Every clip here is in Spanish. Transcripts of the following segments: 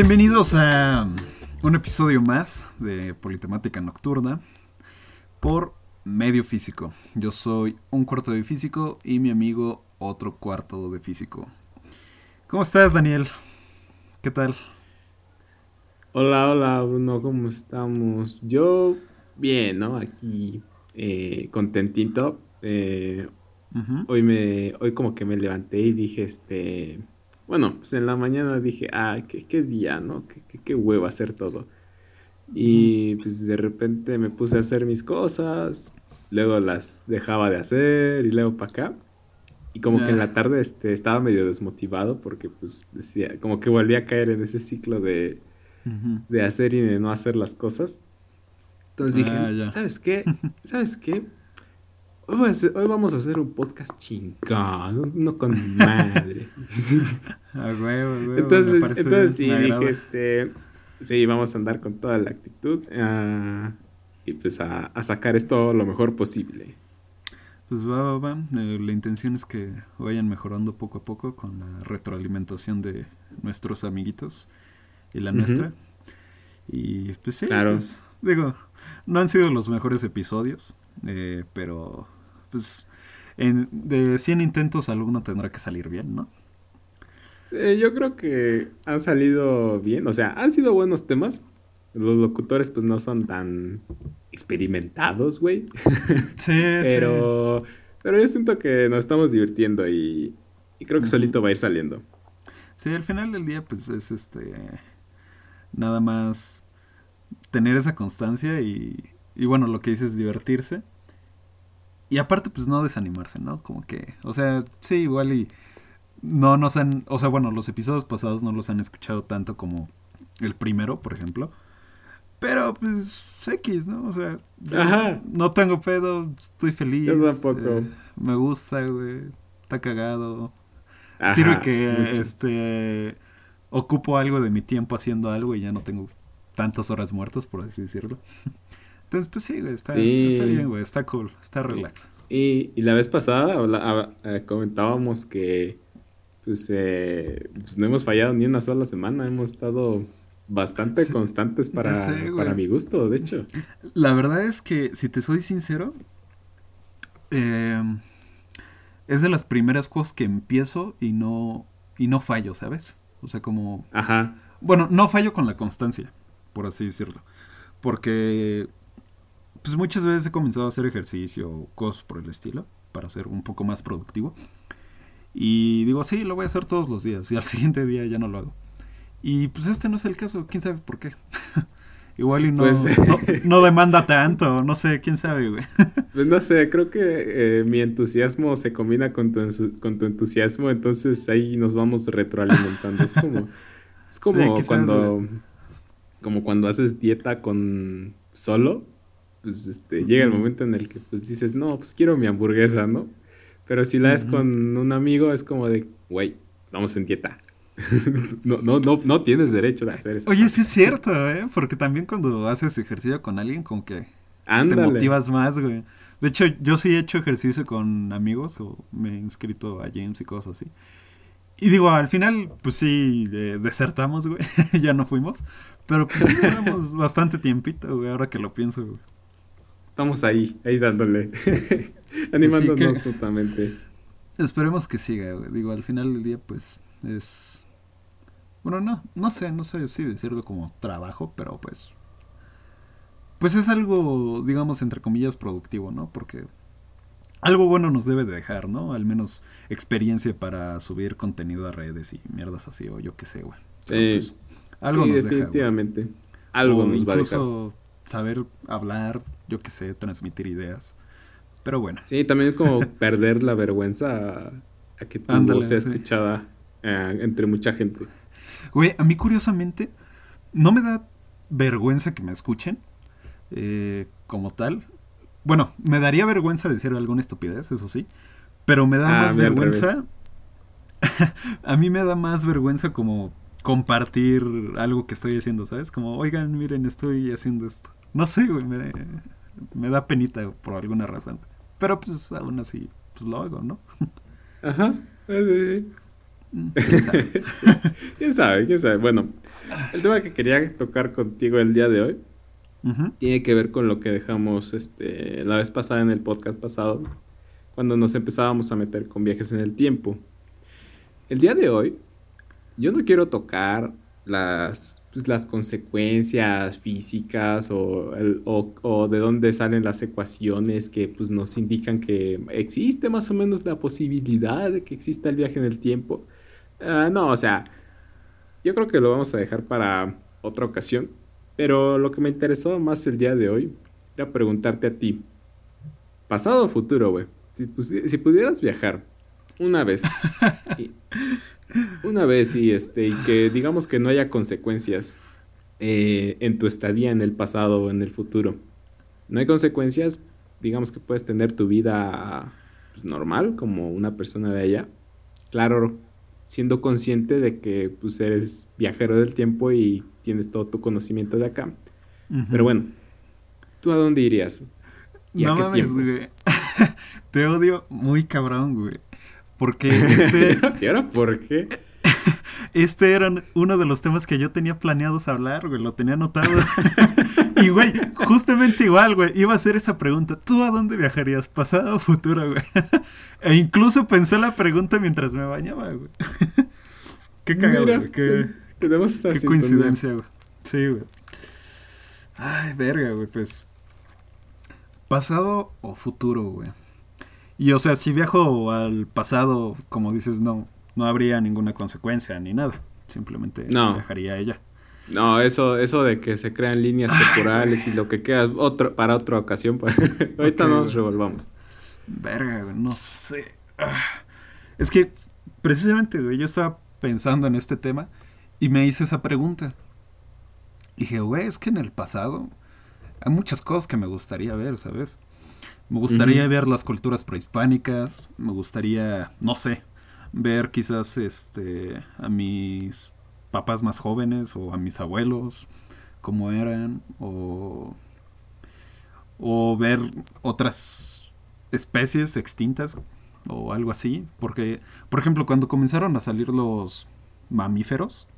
Bienvenidos a un episodio más de Politemática Nocturna por Medio Físico. Yo soy un cuarto de físico y mi amigo otro cuarto de físico. ¿Cómo estás, Daniel? ¿Qué tal? Hola, hola, Bruno, ¿cómo estamos? Yo, bien, ¿no? Aquí, eh, contentito. Eh, hoy me, hoy como que me levanté y dije, este, bueno, pues en la mañana dije, ah, qué, día, ¿no? Qué, qué, qué huevo hacer todo. Y pues de repente me puse a hacer mis cosas, luego las dejaba de hacer y luego para acá. Y como que en la tarde este, estaba medio desmotivado porque pues decía, como que volví a caer en ese ciclo de, de hacer y de no hacer las cosas. Entonces dije, ah, ¿sabes qué? ¿Sabes qué? Hoy, vamos a hacer un podcast chingón, no con madre. entonces, entonces sí, dije, este, sí, vamos a andar con toda la actitud uh, y pues a, a, sacar esto lo mejor posible. Pues va, va, va. Eh, la intención es que vayan mejorando poco a poco con la retroalimentación de nuestros amiguitos y la nuestra. Y pues sí, claro. Pues, digo, no han sido los mejores episodios, eh, pero pues en, de 100 intentos alguno tendrá que salir bien, ¿no? Eh, yo creo que han salido bien, o sea, han sido buenos temas. Los locutores pues no son tan experimentados, güey. Sí, pero, sí. Pero yo siento que nos estamos divirtiendo y, y creo que solito va a ir saliendo. Sí, al final del día pues es este... Nada más tener esa constancia y, y bueno, lo que dices es divertirse y aparte, pues no desanimarse, ¿no? Como que, o sea, sí, igual y no nos han, o sea, bueno, los episodios pasados no los han escuchado tanto como el primero, por ejemplo. Pero pues X, ¿no? O sea, no tengo pedo, estoy feliz. Yo tampoco. Eh, me gusta, güey. Está cagado. Sirve que este ocupo algo de mi tiempo haciendo algo y ya no tengo tantas horas muertas, por así decirlo. Entonces, pues sí, güey, está, bien, güey, está cool, está relax. Y, y la vez pasada eh, comentábamos que pues, eh, pues, no hemos fallado ni una sola semana, hemos estado bastante constantes para, para mi gusto, de hecho. La verdad es que, si te soy sincero, em, es de las primeras cosas que empiezo y no, y no fallo, ¿sabes? O sea, como... Ajá. Bueno, no fallo con la constancia, por así decirlo. Porque pues muchas veces he comenzado a hacer ejercicio o cosas por el estilo para ser un poco más productivo. Y digo, sí, lo voy a hacer todos los días y al siguiente día ya no lo hago. Y pues este no es el caso, quién sabe por qué. Igual y no, pues, no, demanda tanto, no sé, quién sabe, güey. Pues no sé, creo que eh, mi entusiasmo se combina con tu, con tu entusiasmo, entonces ahí nos vamos retroalimentando. Es como, es como cuando, como cuando haces dieta con solo pues este, llega el momento en el que pues dices, no, pues quiero mi hamburguesa, ¿no? Pero si la es con un amigo es como de, güey, vamos en dieta. no, no, no, no tienes derecho de hacer eso. Oye, sí es cierto, ¿eh? Porque también cuando haces ejercicio con alguien, como que te motivas más, güey. De hecho, yo sí he hecho ejercicio con amigos o me he inscrito a James y cosas así. Y digo, al final, pues sí, desertamos, güey. ya no fuimos. Pero pues sí, bastante tiempito, güey, ahora que lo pienso, güey estamos ahí, ahí dándole, animándonos totalmente. Esperemos que siga, Digo, al final del día, pues, es... Bueno, no, no sé, no sé si decirlo como trabajo, pero pues... Pues es algo, digamos, entre comillas, productivo, ¿no? Porque algo bueno nos debe de dejar, ¿no? Al menos experiencia para subir contenido a redes y mierdas así, o yo qué sé, güey. Pues, algo nos definitivamente. algo nos va a dejar. saber hablar, yo qué sé, transmitir ideas. Pero bueno. Sí, también es como perder la vergüenza a, que tu voz sea escuchada eh, entre mucha gente. Güey, a mí curiosamente no me da vergüenza que me escuchen eh, como tal. Bueno, me daría vergüenza decir alguna estupidez, eso sí. Pero me da ah, más vergüenza. a mí me da más vergüenza como compartir algo que estoy haciendo, ¿sabes? Como, oigan, miren, estoy haciendo esto. No sé, güey, me, me da penita por alguna razón. Pero pues aún así, pues lo hago, ¿no? Ajá. Mm, ¿Quién sabe? ¿Quién sabe? Bueno, el tema que quería tocar contigo el día de hoy tiene que ver con lo que dejamos este, la vez pasada en el podcast pasado, cuando nos empezábamos a meter con viajes en el tiempo. El día de hoy, yo no quiero tocar las, pues, las consecuencias físicas o, o, de dónde salen las ecuaciones que pues, nos indican que existe más o menos la posibilidad de que exista el viaje en el tiempo. Ah, no, o sea, yo creo que lo vamos a dejar para otra ocasión. Pero lo que me interesó más el día de hoy era preguntarte a ti, pasado o futuro, güey, si, pudieras viajar una vez, una vez y, este, y que digamos que no haya consecuencias eh, en tu estadía en el pasado o en el futuro, no hay consecuencias, digamos que puedes tener tu vida pues, normal como una persona de allá. Claro, siendo consciente de que pues eres viajero del tiempo y tienes todo tu conocimiento de acá. Pero bueno, ¿tú a dónde irías? ¿Y no a qué mames, güey. Te odio muy cabrón, güey. Porque este... ¿Y ahora por qué? Este era uno de los temas que yo tenía planeados hablar, güey. Lo tenía anotado. y, güey, justamente igual, güey. Iba a hacer esa pregunta. ¿Tú a dónde viajarías? ¿Pasado o futuro, güey? e incluso pensé la pregunta mientras me bañaba, güey. Qué cagado, güey. Qué, qué coincidencia, güey. Sí, güey. Ay, verga, güey. Pues... ¿Pasado o futuro, güey? Y o sea, si viajo al pasado, como dices, no, no habría ninguna consecuencia ni nada. Simplemente no. viajaría ella. No, eso, eso de que se crean líneas temporales y lo que queda otro, para otra ocasión. Pues, ahorita nos revolvamos. Verga, no sé. Ah. Es que precisamente, güey, yo estaba pensando en este tema y me hice esa pregunta. Y dije, güey, es que en el pasado hay muchas cosas que me gustaría ver, ¿sabes? Me gustaría ver las culturas prehispánicas, me gustaría, no sé, ver quizás este a mis papás más jóvenes o a mis abuelos cómo eran o o ver otras especies extintas o algo así porque por ejemplo cuando comenzaron a salir los mamíferos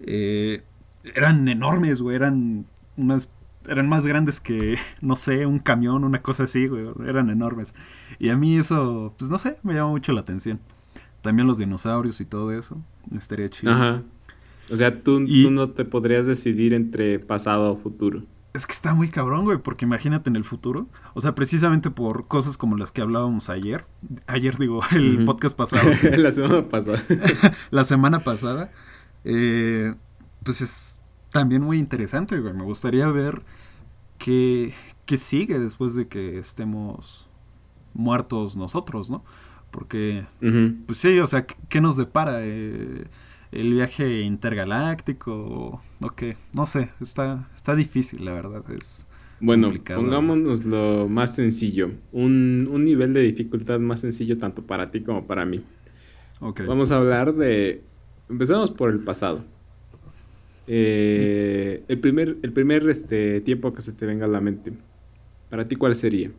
eh, eran enormes güey eran unas eran más grandes que, no sé, un camión, una cosa así, güey. Eran enormes. Y a mí eso, pues no sé, me llama mucho la atención. También los dinosaurios y todo eso. Estaría chido. Ajá. O sea, tú, no te podrías decidir entre pasado o futuro. Es que está muy cabrón, güey, porque imagínate en el futuro. O sea, precisamente por cosas como las que hablábamos ayer. Ayer digo, el podcast pasado. la semana pasada. la semana pasada. Eh, pues es también muy interesante, güey. Me gustaría ver qué, qué sigue después de que estemos muertos nosotros, ¿no? Porque, pues sí, o sea, ¿qué nos depara? Eh, ¿El viaje intergaláctico? ¿O qué? No sé, está, está difícil, la verdad. Es bueno, pongámonos lo más sencillo. Un, un, nivel de dificultad más sencillo tanto para ti como para mí. Okay. Vamos a hablar de... Empezamos por el pasado. Eh, el primer, el primer este, tiempo que se te venga a la mente, ¿para ti cuál sería?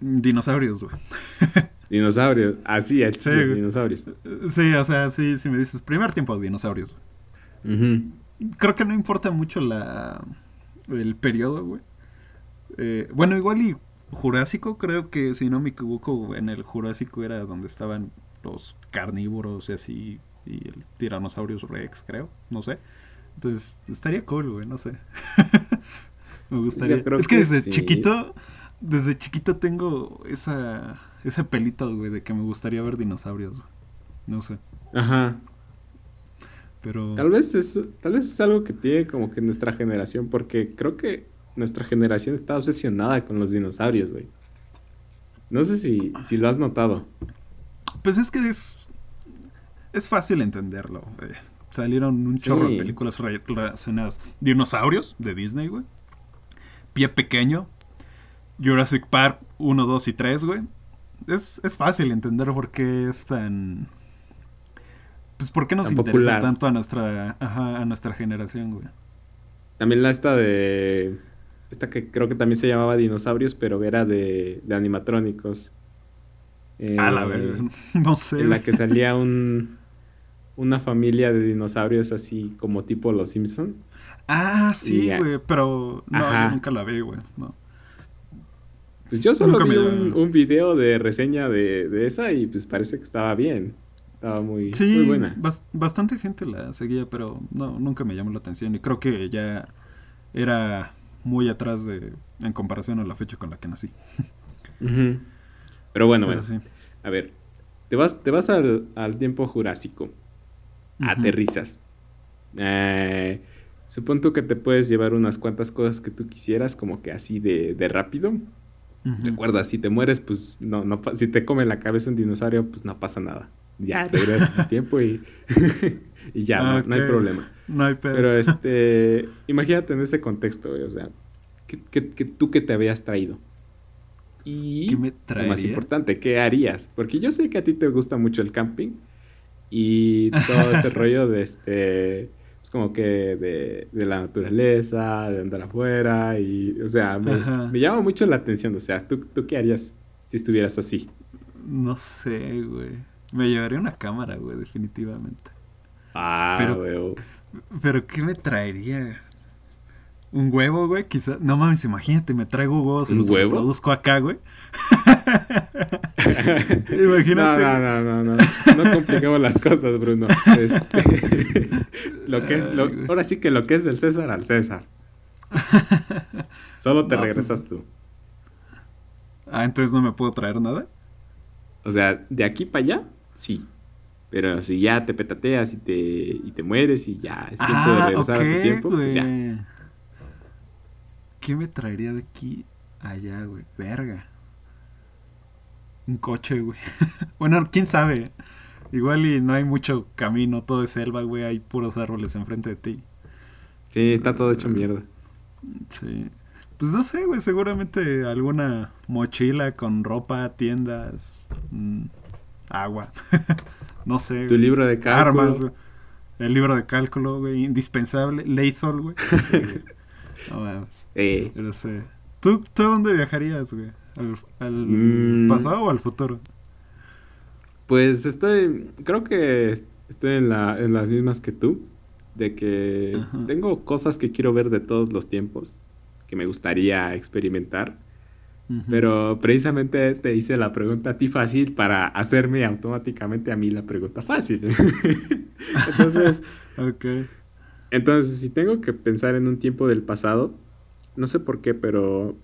Dinosaurios, güey. Dinosaurios, así es, sí, dinosaurios. Sí, o sea, sí, si me dices primer tiempo, dinosaurios. Creo que no importa mucho la el periodo, güey. Eh, bueno, igual y Jurásico, creo que si no me equivoco, en el Jurásico era donde estaban los carnívoros y así, y el Tyrannosaurus Rex, creo, no sé. Entonces, estaría cool, güey, no sé. Me gustaría. Es que, desde chiquito, desde chiquito tengo esa, ese pelito, güey, de que me gustaría ver dinosaurios. No sé. Ajá. Pero... Tal vez, es, tal vez es algo que tiene como que nuestra generación, porque creo que nuestra generación está obsesionada con los dinosaurios, güey. No sé si, si lo has notado. Pues es que es, es fácil entenderlo. Güey. Salieron un chorro de películas relacionadas. Dinosaurios de Disney, güey. Pie Pequeño. Jurassic Park 1, 2 y 3, güey. Es, fácil entender por qué es tan... Pues por qué nos interesa tanto a nuestra, a nuestra generación, güey. También la esta de... Esta que creo que también se llamaba Dinosaurios, pero era de, de animatrónicos. a la vez, no sé. En la que salía un, una familia de dinosaurios así como tipo Los Simpson. Ah, sí, güey, pero no, nunca la vi, güey, no. Pues yo solo vi un, video de reseña de, esa y pues parece que estaba bien. Estaba muy, muy buena. bastante gente la seguía, pero no, nunca me llamó la atención. Y creo que ya era muy atrás de en comparación a la fecha con la que nací. Pero bueno, bueno. A ver, te vas, te vas al, tiempo jurásico. Aterrizas. Eh, supongo que te puedes llevar unas cuantas cosas que tú quisieras, como que así de, de rápido. Recuerda, si te mueres, pues no, no, si te come la cabeza un dinosaurio, pues no pasa nada. Ya regresas el tiempo y, y ya, no, hay problema. No hay pedo. Pero este, imagínate en ese contexto, o sea, que, tú que te habías traído. Y ¿Qué me lo más importante, ¿qué harías? Porque yo sé que a ti te gusta mucho el camping y todo ese rollo de este es como que de, de, la naturaleza, de andar afuera y, o sea, me, llama mucho la atención, o sea, ¿tú, ¿tú qué harías si estuvieras así? No sé, güey. Me llevaría una cámara, güey, definitivamente. Ah, pero, Pero ¿qué me traería? Un huevo, güey, quizás. No mames, imagínate, me traigo huevos y los produzco acá, güey. imagínate. No, no, no, no, no. No complicamos las cosas, Bruno. Este, lo que es, ahora sí que lo que es del César al César. Solo te pues, regresas tú. Ah, entonces no me puedo traer nada. O sea, de aquí para allá, sí. Pero si ya te petateas y te, y te mueres y ya es tiempo de ah, regresar a tu tiempo, pues ya. ¿Qué me traería de aquí allá, güey? Verga. Un coche, güey. bueno, quién sabe. Igual y no hay mucho camino, todo es selva, güey. Hay puros árboles enfrente de ti. Sí, está todo hecho mierda. Sí. Pues no sé, güey. Seguramente alguna mochila con ropa, tiendas, mm, agua. no sé. Tu libro de cálculo. Armas, güey. El libro de cálculo, güey. Indispensable. Lethal, güey. No eh. Pero sé. ¿Tú, ¿Tú a dónde viajarías, güey? ¿Al, mm. pasado o al futuro? Pues estoy. Creo que estoy en, la, en las mismas que tú. De que tengo cosas que quiero ver de todos los tiempos. Que me gustaría experimentar. Pero precisamente te hice la pregunta a ti fácil para hacerme automáticamente a mí la pregunta fácil. Entonces, okay. Entonces, si tengo que pensar en un tiempo del pasado, no sé por qué, pero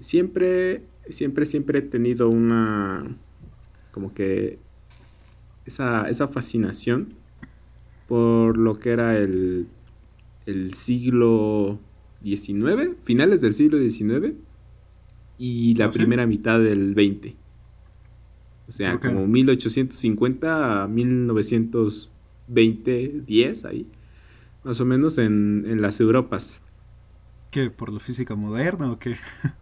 siempre, siempre, siempre he tenido una, como que, esa, esa fascinación por lo que era el, el siglo XIX, finales del siglo XIX y la ¿Ah, primera mitad del XX. O sea, como 1850 a 1920, 10 ahí más o menos en, las Europas. ¿Qué? ¿Por la física moderna o qué?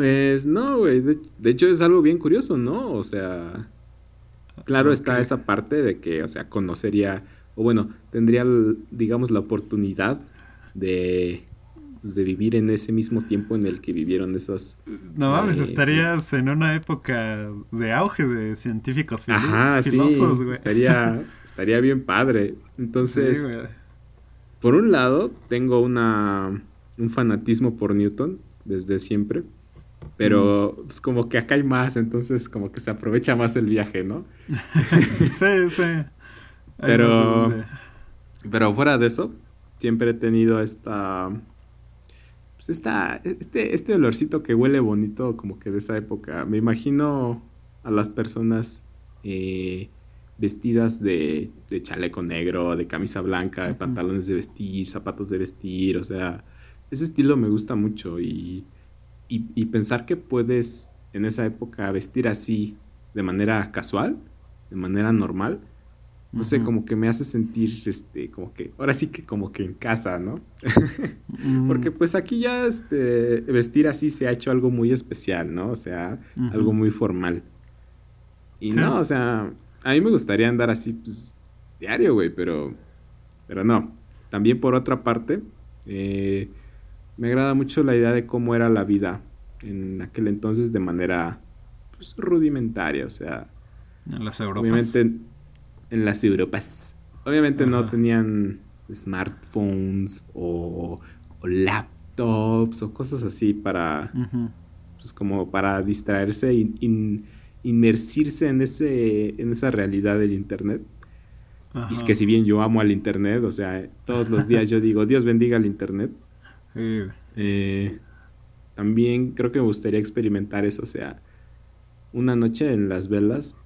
Pues no, güey. De, hecho es algo bien curioso, ¿no? O sea, claro está esa parte de que, o sea, conocería, o bueno, tendría, digamos, la oportunidad de, pues, de vivir en ese mismo tiempo en el que vivieron esas... No mames, eh, estarías en una época de auge de científicos Ajá, filósofos, sí, Estaría, estaría bien padre. Entonces... Por un lado, tengo una, un fanatismo por Newton desde siempre, pero mm. pues, como que acá hay más, entonces como que se aprovecha más el viaje, ¿no? sí, sí. pero, pero fuera de eso, siempre he tenido esta, pues esta, este, este olorcito que huele bonito como que de esa época. Me imagino a las personas eh, vestidas de, chaleco negro, de camisa blanca, de pantalones de vestir, zapatos de vestir, o sea, ese estilo me gusta mucho y, y, pensar que puedes en esa época vestir así de manera casual, de manera normal, no sé, como que me hace sentir, este, como que, ahora sí que como que en casa, ¿no? Porque pues aquí ya, este, vestir así se ha hecho algo muy especial, ¿no? O sea, algo muy formal. Y no, o sea, a mí me gustaría andar así, pues, diario, güey, pero, pero no. También por otra parte, eh, me agrada mucho la idea de cómo era la vida en aquel entonces de manera pues, rudimentaria, o sea. En las Europas. Obviamente en, las Europas. Obviamente no tenían smartphones o, laptops o cosas así para. Pues como para distraerse e inmersirse en, ese, en esa realidad del internet. Y es que si bien yo amo al internet, o sea, todos los días yo digo, Dios bendiga al internet. Eh, también creo que me gustaría experimentar eso, o sea, una noche en las velas,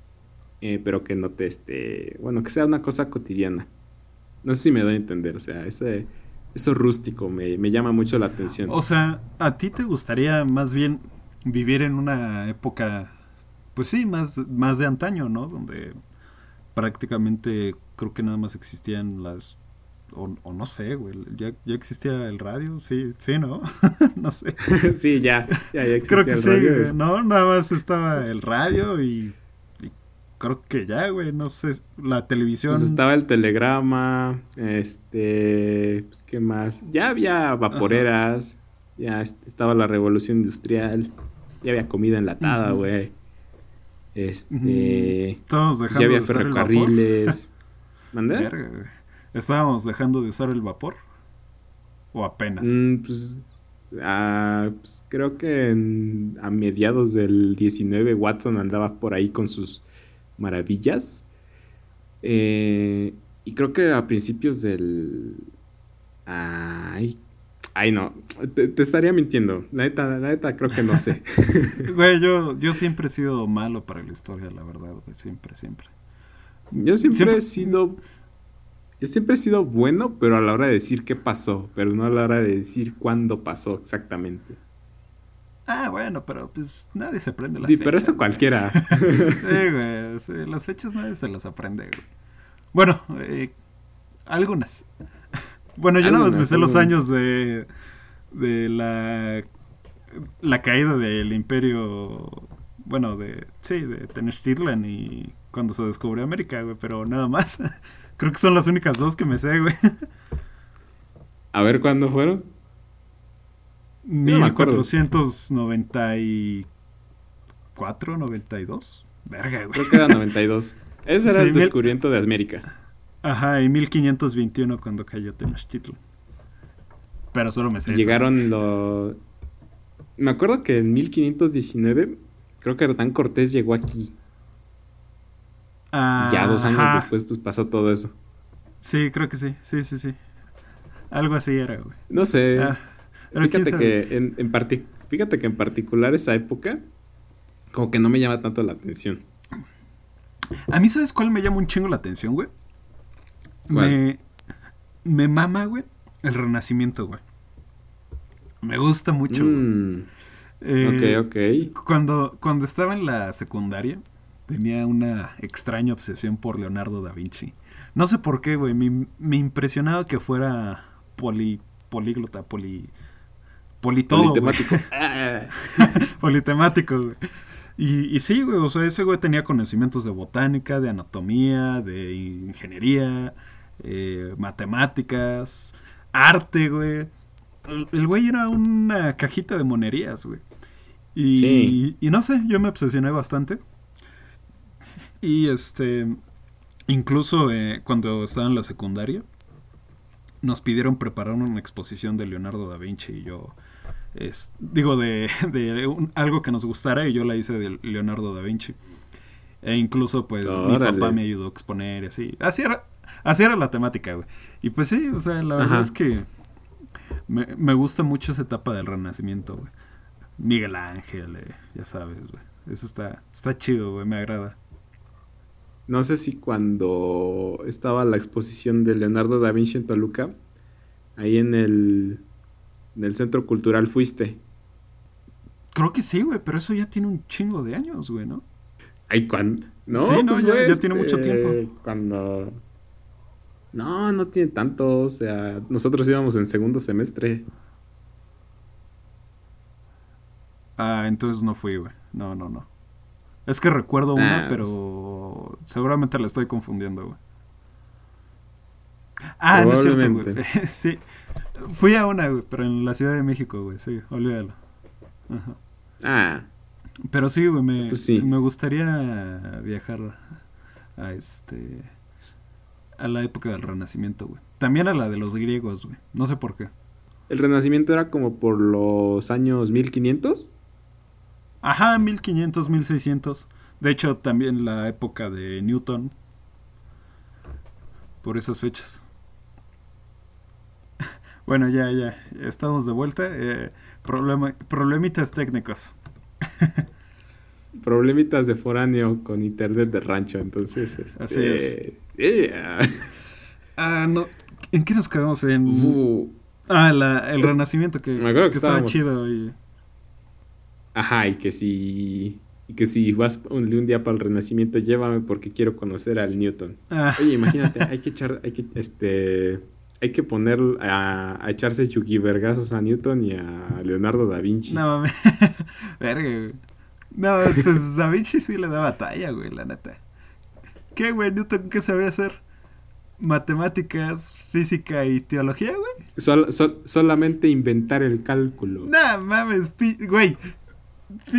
eh, pero que no te esté, bueno, que sea una cosa cotidiana. No sé si me doy a entender, o sea, ese, eso rústico me, me llama mucho la atención. O sea, ¿a ti te gustaría más bien vivir en una época, pues sí, más, más de antaño, ¿no? Donde prácticamente creo que nada más existían las o, no sé, güey, ¿ya, ya existía el radio, sí, sí, ¿no? no sé. sí, ya, ya, ya existía Creo que el radio. Sí, no, nada más estaba el radio y, creo que ya, güey, no sé, la televisión. Pues estaba el telegrama, este, pues, ¿qué más? Ya había vaporeras, ya estaba la revolución industrial, ya había comida enlatada, güey. Este, Todos dejando ya había ferrocarriles. ¿Mandé? ¿Estábamos dejando de usar el vapor? ¿O apenas? Mm, pues, ah, pues, creo que a mediados del 19 Watson andaba por ahí con sus maravillas. Eh, y creo que a principios del... Ay, ay no, te, estaría mintiendo. La neta, la neta creo que no sé. güey, yo, yo siempre he sido malo para la historia, la verdad. Siempre, siempre. Yo siempre, he sido. Yo siempre he sido bueno, pero a la hora de decir qué pasó, pero no a la hora de decir cuándo pasó exactamente. Ah, bueno, pero pues nadie se aprende las sí, pero eso cualquiera. sí, güey. las fechas nadie se las aprende, güey. Bueno, eh, algunas. Bueno, yo nada más me sé los años de, de la, la caída del imperio, bueno, de, sí, de Tenochtitlan y cuando se descubrió América, güey, pero nada más. Creo que son las únicas dos que me sé, güey. A ver, ¿cuándo fueron? 1494, 92. Verga, güey. Creo que era 92. Ese era el descubrimiento de América. Ajá, y 1521 cuando cayó Tenochtitlan. Pero solo me sé. Llegaron los... Me acuerdo que en 1519, creo que Hernán Cortés llegó aquí ya dos años después, pues pasó todo eso. Sí, creo que sí. Sí, sí, sí. Algo así era, güey. No sé. Ah, fíjate que en, en fíjate que en particular esa época, como que no me llama tanto la atención. A mí, ¿sabes cuál me llama un chingo la atención, güey? Me, me mama, güey, el renacimiento, güey. Me gusta mucho. Mm. ok, ok. Cuando, cuando estaba en la secundaria, tenía una extraña obsesión por Leonardo da Vinci. No sé por qué, güey. Me, impresionaba que fuera poli, políglota, poli, politodo. Politemático. Politemático, güey. Y, y, sí, güey, o sea, ese güey tenía conocimientos de botánica, de anatomía, de ingeniería, eh, matemáticas, arte, güey. El, güey era una cajita de monerías, güey. Y, y no sé, yo me obsesioné bastante. Y este, incluso eh, cuando estaba en la secundaria, nos pidieron preparar una exposición de Leonardo da Vinci y yo, es, digo, de, algo que nos gustara y yo la hice de Leonardo da Vinci. E incluso, pues, mi papá me ayudó a exponer así. Así era, así era la temática, güey. Y pues sí, o sea, la verdad es que me, me, gusta mucho esa etapa del Renacimiento, güey. Miguel Ángel, eh, ya sabes, güey. Eso está, está chido, güey, me agrada. No sé si cuando estaba la exposición de Leonardo da Vinci en Toluca, ahí en el, en el Centro Cultural fuiste. Creo que sí, güey, pero eso ya tiene un chingo de años, güey, ¿no? Ay, ¿cuándo? No, sí, no, pues ya, tiene mucho este, tiempo. Cuando... No, no tiene tanto, o sea, nosotros íbamos en segundo semestre. Ah, entonces no fui, güey. No, no, no. Es que recuerdo una, ah, pero seguramente la estoy confundiendo, güey. Ah, no es cierto, güey. sí. Fui a una, güey, pero en la Ciudad de México, güey. Sí, olvídalo. Ah. Pero sí, güey, me, pues me gustaría viajar a este a la época del Renacimiento, güey. También a la de los griegos, güey. No sé por qué. ¿El Renacimiento era como por los años 1500? Ajá, 1500, 1600. De hecho, también la época de Newton. Por esas fechas. bueno, ya, ya. Estamos de vuelta. Eh, problemitas técnicos. problemitas de foráneo con internet de rancho, entonces. Este, Así es. Ah, no. ¿En qué nos quedamos? En. ah, el renacimiento, que, que, estaba chido. Ajá, y que si. Y que si vas un, día para el renacimiento, llévame porque quiero conocer al Newton. Ah. Oye, imagínate, hay que echar, hay que, este, hay que poner a, a echarse yugi vergazos a Newton y a Leonardo da Vinci. No mames. Verga, no, pues Da Vinci sí le da batalla, güey, la neta. ¿Qué, güey? ¿Newton qué sabía hacer? Matemáticas, física y teología, güey. solamente inventar el cálculo. No, mames, güey.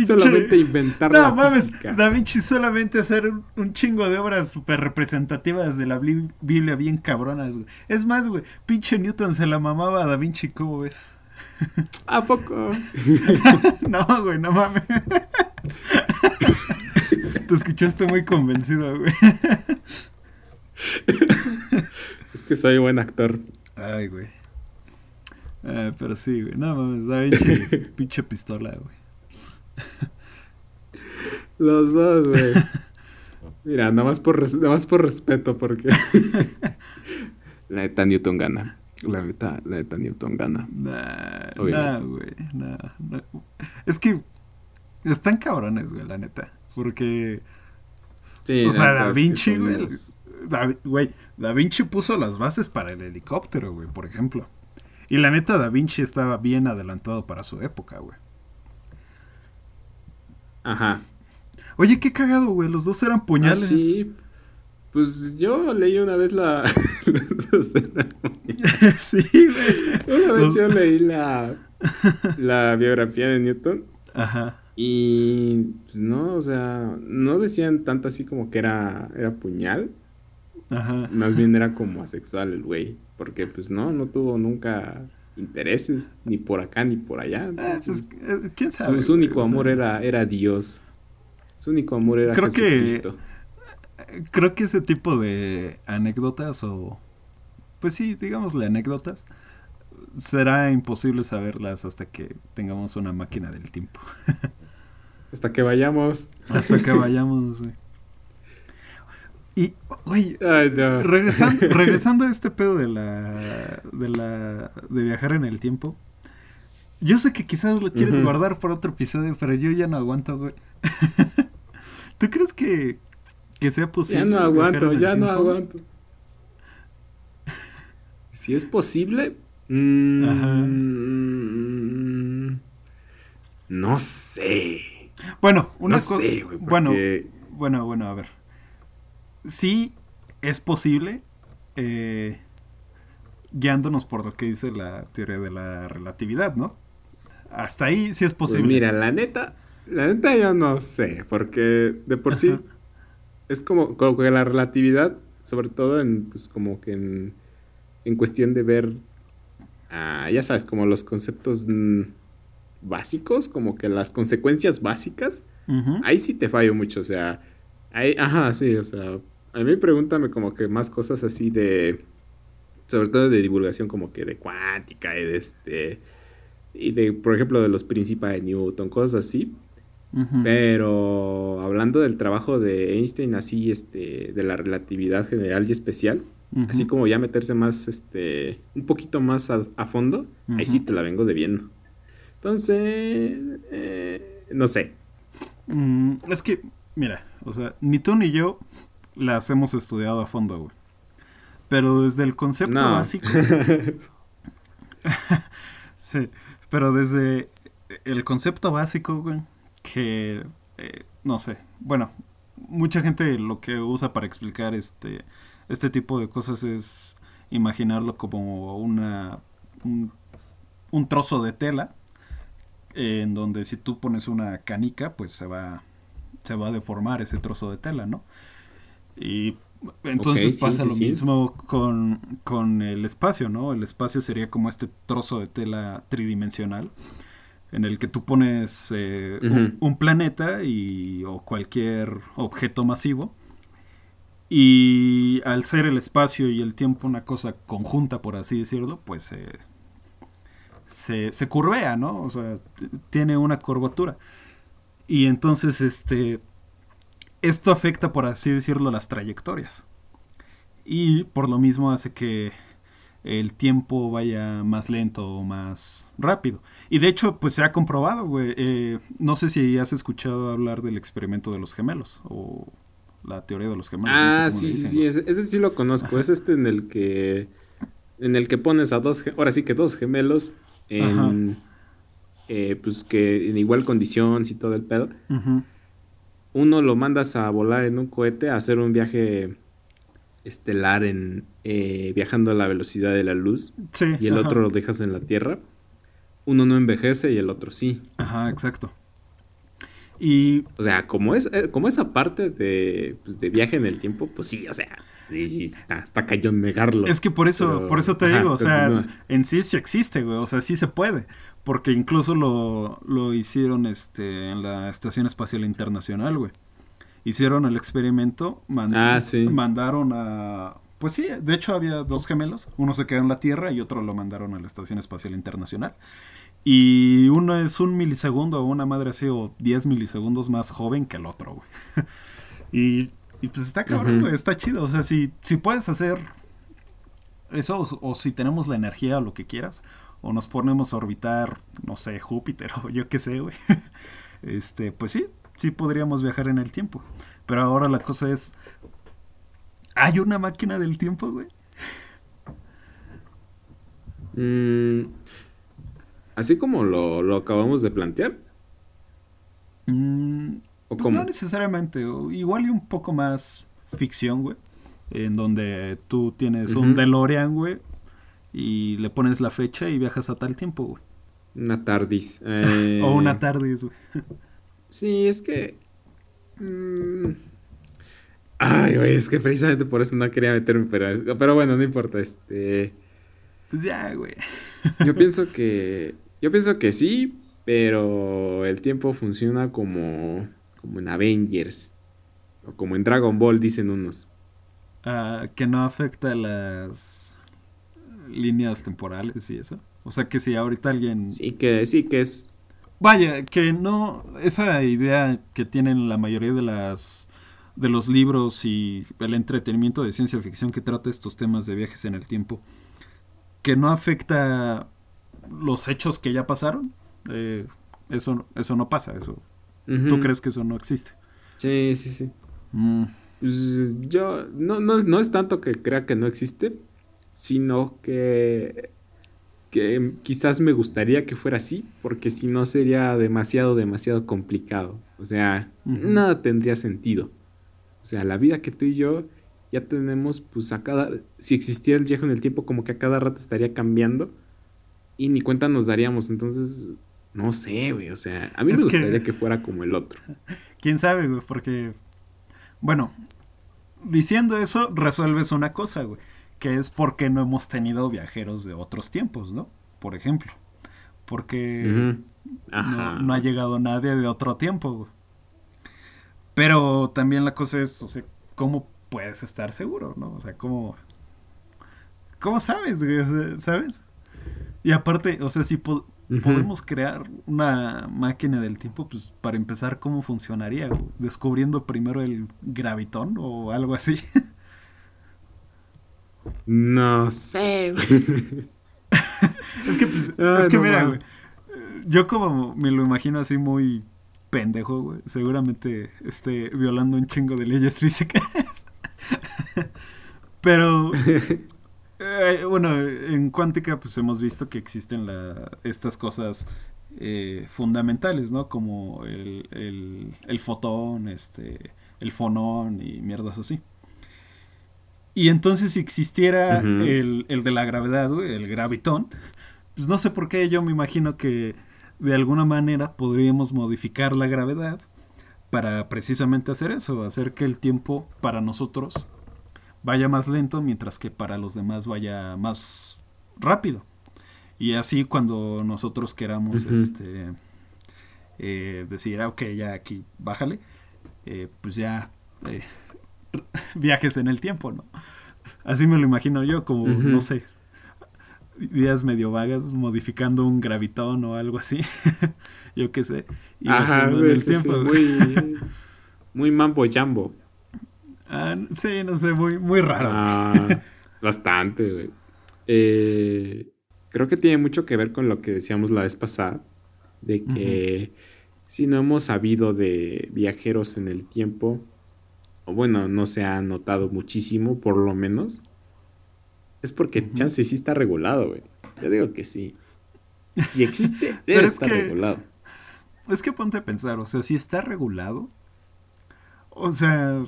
Solamente inventar no, mames, Da Vinci solamente hacer un, chingo de obras súper representativas de la Biblia bien cabronas, güey. Es más, güey, pinche Newton se la mamaba a Da Vinci, ¿cómo ves? ¿A poco? no, güey, no mames. Te escuchaste muy convencido, güey. es que soy buen actor. Ay, güey. Ah, pero sí, güey. No mames, da pinche, pinche pistola, güey. Los dos, güey. Mira, nada más por, nada más por respeto, porque. la neta Newton gana. La neta, la neta Newton gana. Nah, nah, güey. Nah, nah. Es que están cabrones, güey, la neta. Porque. o sea, Da Vinci, güey. Da, güey, Da Vinci puso las bases para el helicóptero, güey, por ejemplo. Y la neta, Da Vinci estaba bien adelantado para su época, güey. Ajá. Oye, qué cagado, güey. Los dos eran puñales. Ah, sí. Pues yo leí una vez la. sí, güey. Una vez yo leí la. La biografía de Newton. Ajá. Y pues no, o sea, no decían tanto así como que era, era puñal. Ajá. Más bien era como asexual el güey. Porque pues no, no tuvo nunca intereses, ni por acá ni por allá. Ah, pues, eh, ¿quién sabe? Su, único amor era, era Dios. Su único amor era creo Jesucristo. Que, creo que ese tipo de anécdotas o... Pues sí, digámosle anécdotas será imposible saberlas hasta que tengamos una máquina del tiempo. Hasta que vayamos. Hasta que vayamos, güey. Y, güey, regresando, regresando a este pedo de la, de la. de viajar en el tiempo. Yo sé que quizás lo quieres guardar por otro episodio, pero yo ya no aguanto, güey. ¿Tú crees que, que sea posible? Ya no aguanto, ya no aguanto. Si es posible. Mmm, no sé. Bueno, una cosa. Bueno, bueno, bueno, a ver. Sí es posible, eh, guiándonos por lo que dice la teoría de la relatividad, ¿no? Hasta ahí sí es pues posible. mira, la neta, la neta yo no sé, porque de por sí es como, como, que la relatividad, sobre todo en, pues como que en, en cuestión de ver, ah, ya sabes, como los conceptos básicos, como que las consecuencias básicas, ahí sí te fallo mucho, o sea, ahí, ajá, sí, o sea, a mí pregúntame como que más cosas así de, sobre todo de divulgación como que de cuántica y de este, y de, por ejemplo, de los principios de Newton, cosas así. Pero hablando del trabajo de Einstein, así, este, de la relatividad general y especial, así como ya meterse más, este, un poquito más a, fondo, ahí sí te la vengo debiendo. Entonces, eh, no sé. Mm, es que, mira, o sea, ni tú ni yo las hemos estudiado a fondo, güey. Pero desde el concepto básico. sí, pero desde el concepto básico, güey, que, eh, no sé, bueno, mucha gente lo que usa para explicar este, este tipo de cosas es imaginarlo como una, un trozo de tela en donde si tú pones una canica, pues se va, se va a deformar ese trozo de tela, ¿no? Y entonces pasa lo mismo con, con, el espacio, ¿no? El espacio sería como este trozo de tela tridimensional en el que tú pones eh, un, planeta y, o cualquier objeto masivo y al ser el espacio y el tiempo una cosa conjunta, por así decirlo, pues se, se curvea, ¿no? O sea, tiene una curvatura. Y entonces, este, esto afecta, por así decirlo, las trayectorias. Y por lo mismo hace que el tiempo vaya más lento o más rápido. Y de hecho, pues se ha comprobado, güey. Eh, no sé si has escuchado hablar del experimento de los gemelos o la teoría de los gemelos. Ah, sí, sí, sí, ese, sí lo conozco. Es este en el que en el que pones a dos, ahora sí que dos gemelos en, eh, pues que en igual condición y todo el pedo. Uno lo mandas a volar en un cohete a hacer un viaje estelar en eh, viajando a la velocidad de la luz. y el otro lo dejas en la Tierra. Uno no envejece y el otro sí. Ajá, exacto. Y... O sea, como, es, eh, como esa parte de, pues, de viaje en el tiempo, pues sí, o sea, Sí, está, está cayón negarlo. Es que por eso, por eso te digo, o sea, en sí sí existe, güey, o sea, sí se puede, porque incluso lo, lo hicieron este, en la Estación Espacial Internacional, güey. Hicieron el experimento, ah, mandaron a... Pues sí, de hecho había dos gemelos, uno se quedó en la Tierra y otro lo mandaron a la Estación Espacial Internacional. Y uno es un milisegundo una madre así o 10 milisegundos más joven que el otro, güey. y y pues está cabrón, está chido. O sea, si, si puedes hacer eso, o, si tenemos la energía o lo que quieras, o nos ponemos a orbitar, no sé, Júpiter o yo qué sé, güey. Este, pues sí, sí podríamos viajar en el tiempo. Pero ahora la cosa es, ¿hay una máquina del tiempo, güey? Mm, así como lo, lo acabamos de plantear. Mm, pues no necesariamente, igual y un poco más ficción, güey. En donde tú tienes un DeLorean, güey, y le pones la fecha y viajas a tal tiempo, güey. Una tardis. o una eh, tardis, güey. sí, es que... Mm, ay, güey, es que precisamente por eso no quería meterme, pero, pero bueno, no importa, este... Pues ya, güey. yo pienso que... Yo pienso que sí, pero el tiempo funciona como como en Avengers o como en Dragon Ball, dicen unos. Ah, que no afecta las líneas temporales y eso. O sea que si ahorita alguien... Sí, que sí, que es... Vaya, que no... Esa idea que tienen la mayoría de las de los libros y el entretenimiento de ciencia ficción que trata estos temas de viajes en el tiempo, que no afecta los hechos que ya pasaron, eh, eso, eso no pasa, eso ¿Tú crees que eso no existe? Sí, sí, sí. Mm. Pues, yo, no, no, no es tanto que crea que no existe, sino que, que quizás me gustaría que fuera así, porque si no sería demasiado, demasiado complicado. O sea, nada tendría sentido. O sea, la vida que tú y yo ya tenemos, pues a cada, si existiera el viejo en el tiempo, como que a cada rato estaría cambiando y ni cuenta nos daríamos. Entonces, no sé, güey. O sea, a mí me gustaría que... fuera como el otro. Quién sabe, güey, porque. Bueno, diciendo eso, resuelves una cosa, güey. Que es porque no hemos tenido viajeros de otros tiempos, ¿no? Por ejemplo. Porque no, ha llegado nadie de otro tiempo, güey. Pero también la cosa es, o sea, ¿cómo puedes estar seguro, no? O sea, ¿cómo. ¿Cómo sabes, güey? ¿Sabes? Y aparte, o sea, si podemos crear una máquina del tiempo, pues para empezar, ¿cómo funcionaría? ¿Descubriendo primero el gravitón o algo así? No sé, es que, pues, es que mira, güey. Yo como me lo imagino así muy pendejo, güey. Seguramente esté violando un chingo de leyes físicas. Pero eh, bueno, en cuántica pues hemos visto que existen estas cosas eh, fundamentales, ¿no? Como el, el, fotón, este, el fonón y mierdas así. Y entonces si existiera el, el, de la gravedad, el gravitón, pues no sé por qué yo me imagino que de alguna manera podríamos modificar la gravedad para precisamente hacer eso, hacer que el tiempo para nosotros vaya más lento mientras que para los demás vaya más rápido. Y así cuando nosotros queramos este eh, decir, ah, ok, ya aquí bájale, eh, pues ya eh, viajes en el tiempo, ¿no? Así me lo imagino yo, como, no sé, ideas medio vagas, modificando un gravitón o algo así, yo qué sé. Ajá, en el tiempo. muy, muy mambo jambo. Ah, sí, no sé, muy, muy raro. Ah, bastante, güey. Eh, creo que tiene mucho que ver con lo que decíamos la vez pasada, de que si no hemos sabido de viajeros en el tiempo, o bueno, no se ha notado muchísimo, por lo menos, es porque chance sí está regulado, güey. Yo digo que sí. Si existe, debe estar regulado. Es que ponte a pensar, o sea, si está regulado, o sea,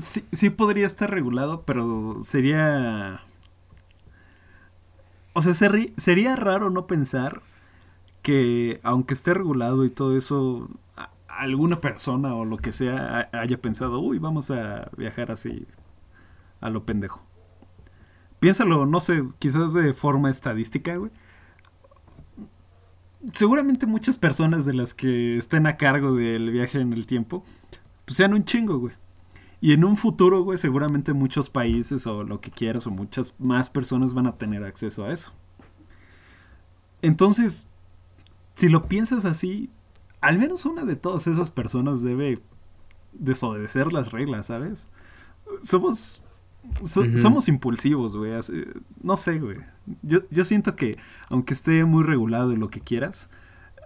sí, sí podría estar regulado, pero sería... O sea, sería raro no pensar que aunque esté regulado y todo eso, alguna persona o lo que sea haya pensado, uy, vamos a viajar así a lo pendejo. Piénsalo, no sé, quizás de forma estadística, güey. Seguramente muchas personas de las que estén a cargo del viaje en el tiempo, pues sean un chingo, güey. Y en un futuro, güey, seguramente muchos países o lo que quieras o muchas más personas van a tener acceso a eso. Entonces, si lo piensas así, al menos una de todas esas personas debe desobedecer las reglas, ¿sabes? Somos somos impulsivos, güey. No sé, güey. Yo, yo siento que, aunque esté muy regulado y lo que quieras,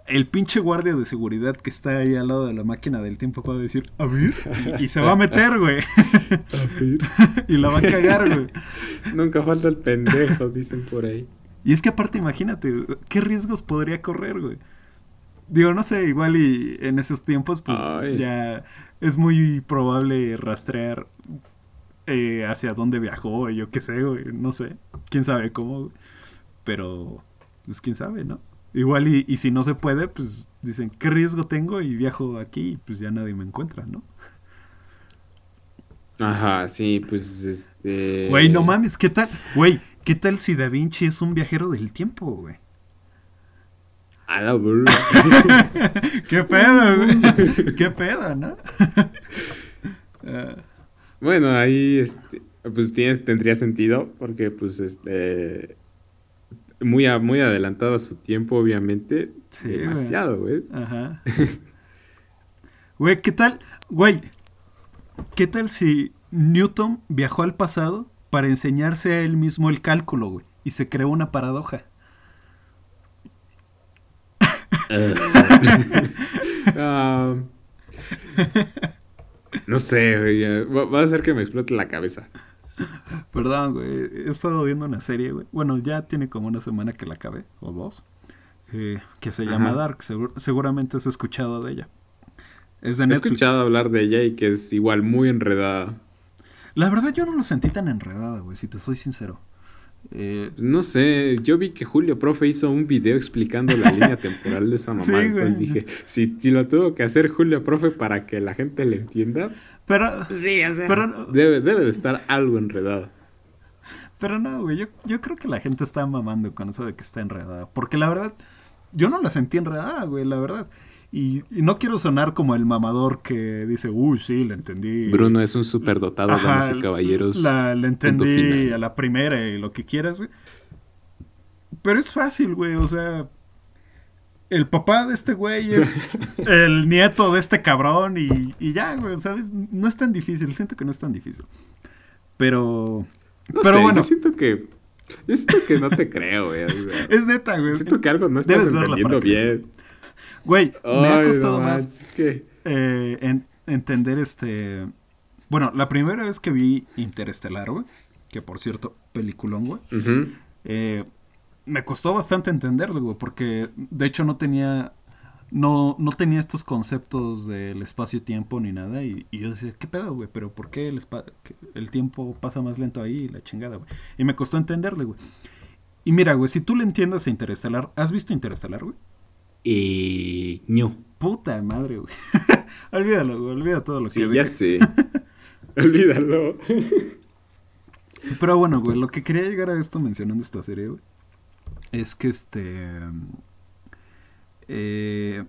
el pinche guardia de seguridad que está ahí al lado de la máquina del tiempo puede decir, a ver, y, se va a meter, güey. A ver. y la va a cagar, güey. Nunca falta el pendejo, dicen por ahí. Y es que aparte, imagínate, ¿qué riesgos podría correr, güey? Digo, no sé, igual y en esos tiempos, pues ya es muy probable rastrear eh, hacia dónde viajó, yo qué sé, güey, no sé, quién sabe cómo, pero pues quién sabe, ¿no? Igual y, y, si no se puede, pues dicen, ¿qué riesgo tengo? Y viajo aquí y pues ya nadie me encuentra, ¿no? Ajá, sí, pues este... Güey, no mames, ¿qué tal? Güey, ¿qué tal si Da Vinci es un viajero del tiempo, güey? A la burra. ¿Qué pedo, güey? ¿Qué pedo, no? uh, Bueno, ahí este, pues tienes, tendría sentido porque pues este muy, muy adelantado a su tiempo, obviamente. demasiado, güey. Ajá. güey, ¿qué tal? Güey, ¿qué tal si Newton viajó al pasado para enseñarse a él mismo el cálculo, güey? Y se creó una paradoja. uh, no sé, güey. Va, a hacer que me explote la cabeza. Perdón, güey. He estado viendo una serie, güey. Bueno, ya tiene como una semana que la acabé, o dos. Eh, que se llama Dark. seguramente has escuchado de ella. Es de Netflix. He escuchado hablar de ella y que es igual muy enredada. La verdad, yo no la sentí tan enredada, güey, si te soy sincero. Eh, no sé, yo vi que Julio Profe hizo un video explicando la línea temporal de esa mamá. Sí, pues dije, si, si, lo tuvo que hacer Julio Profe para que la gente le entienda, pero, sí, pero, debe, debe de estar algo enredado. Pero no, güey, yo, yo creo que la gente está mamando con eso de que está enredada. Porque la verdad, yo no la sentí enredada, güey, la verdad. Y, no quiero sonar como el mamador que dice, uy, sí, le entendí. Bruno es un superdotado, damas y caballeros. La, le entendí a la primera y lo que quieras, güey. Pero es fácil, güey, o sea. El papá de este güey es el nieto de este cabrón y, y ya, güey, ¿sabes? No es tan difícil, siento que no es tan difícil. Pero. pero bueno. Yo siento que. Yo siento que no te creo, güey. es neta, güey. Siento que algo no estás entendiendo bien. Güey, me ha costado más eh, entender este... Bueno, la primera vez que vi Interestelar, güey, que por cierto, peliculón, güey, eh, me costó bastante entenderlo, güey, porque de hecho no tenía... No, no tenía estos conceptos del espacio-tiempo ni nada. Y, yo decía, ¿qué pedo, güey? ¿Pero por qué el, el tiempo pasa más lento ahí? La chingada, güey. Y me costó entenderle, güey. Y mira, güey, si tú le entiendas a Interestelar, ¿has visto Interestelar, güey? Eh, no. Puta madre, güey. olvídalo, güey, olvida todo lo sí, que ya sé. Olvídalo. Pero bueno, güey, lo que quería llegar a esto mencionando esta serie, güey, es que este... Eh,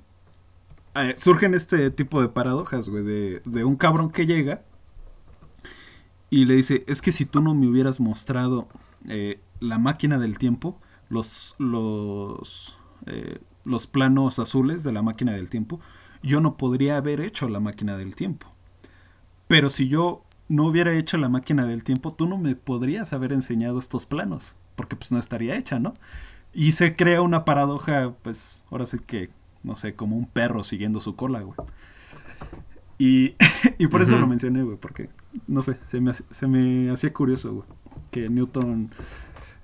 surgen este tipo de paradojas, güey, de, de un cabrón que llega y le dice, es que si tú no me hubieras mostrado eh, la máquina del tiempo, los, los, eh, los planos azules de la máquina del tiempo, yo no podría haber hecho la máquina del tiempo. Pero si yo no hubiera hecho la máquina del tiempo, tú no me podrías haber enseñado estos planos, porque pues no estaría hecha, ¿no? Y se crea una paradoja, pues ahora sí que, no sé, como un perro siguiendo su cola, güey. Y, y por eso lo mencioné, güey, porque, no sé, se me, se me hacía curioso, güey, que Newton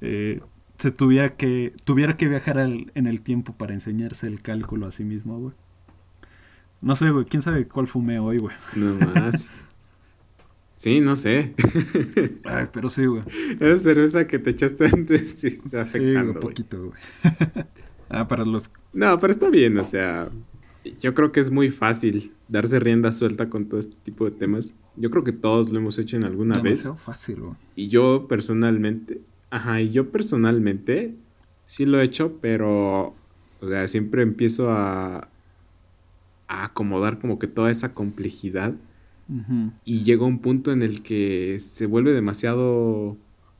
eh, se tuviera que, tuviera que viajar en el tiempo para enseñarse el cálculo a sí mismo, güey. No sé, güey, quién sabe cuál fumé hoy, güey. No más. Sí, no sé. Ay, pero sí, güey. Esa cerveza que te echaste antes sí está afectando. un poquito, güey. ah, para los. No, pero está bien, o sea. Yo creo que es muy fácil darse rienda suelta con todo este tipo de temas. Yo creo que todos lo hemos hecho en alguna vez. fácil, güey. Y yo personalmente. Ajá, y yo personalmente sí lo he hecho, pero. O sea, siempre empiezo a. a acomodar como que toda esa complejidad y llega un punto en el que se vuelve demasiado,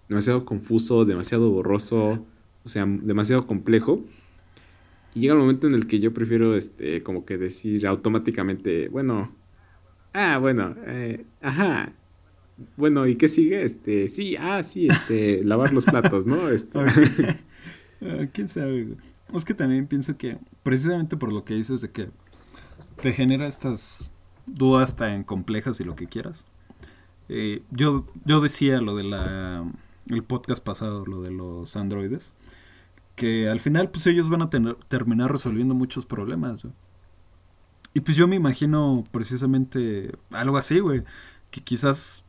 demasiado confuso, demasiado borroso, o sea, demasiado complejo. Y llega el momento en el que yo prefiero, este, como que decir automáticamente, bueno, ah, bueno, eh, ajá, bueno, ¿y qué sigue? Este, sí, ah, sí, este, lavar los platos, ¿no? Este. Ah, ¿Quién sabe? Es que también pienso que, precisamente por lo que dices de que te genera estas dudas tan complejas y lo que quieras. Eh, yo, yo decía lo de la el podcast pasado, lo de los androides, que al final pues ellos van a tener, terminar resolviendo muchos problemas. Y pues yo me imagino precisamente algo así, güey, que quizás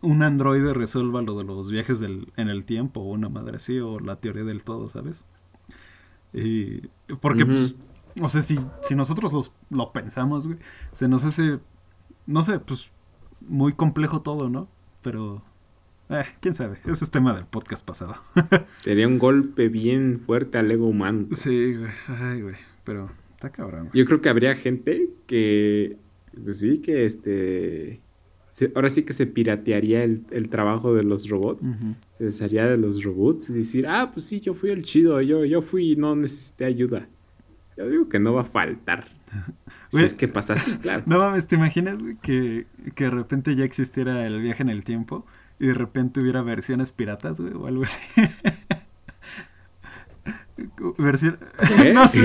un androide resuelva lo de los viajes del, en el tiempo o una madre así o la teoría del todo, ¿sabes? Porque pues o sea, si, si nosotros los, lo pensamos, güey, se nos hace, no sé, pues muy complejo todo, ¿no? Pero, eh, quién sabe, ese es tema del podcast pasado. Sería un golpe bien fuerte al ego humano. Sí, güey, ay, güey, pero está cabrón. Yo creo que habría gente que, pues sí, que este, ahora sí que se piratearía el, el trabajo de los robots, se desharía de los robots y decir, ah, pues sí, yo fui el chido, yo, yo fui y no necesité ayuda. Yo digo que no va a faltar. si es que pasa así, claro. No mames, ¿te imaginas que, que de repente ya existiera el viaje en el tiempo y de repente hubiera versiones piratas, güey, o algo así? Versión... No sé,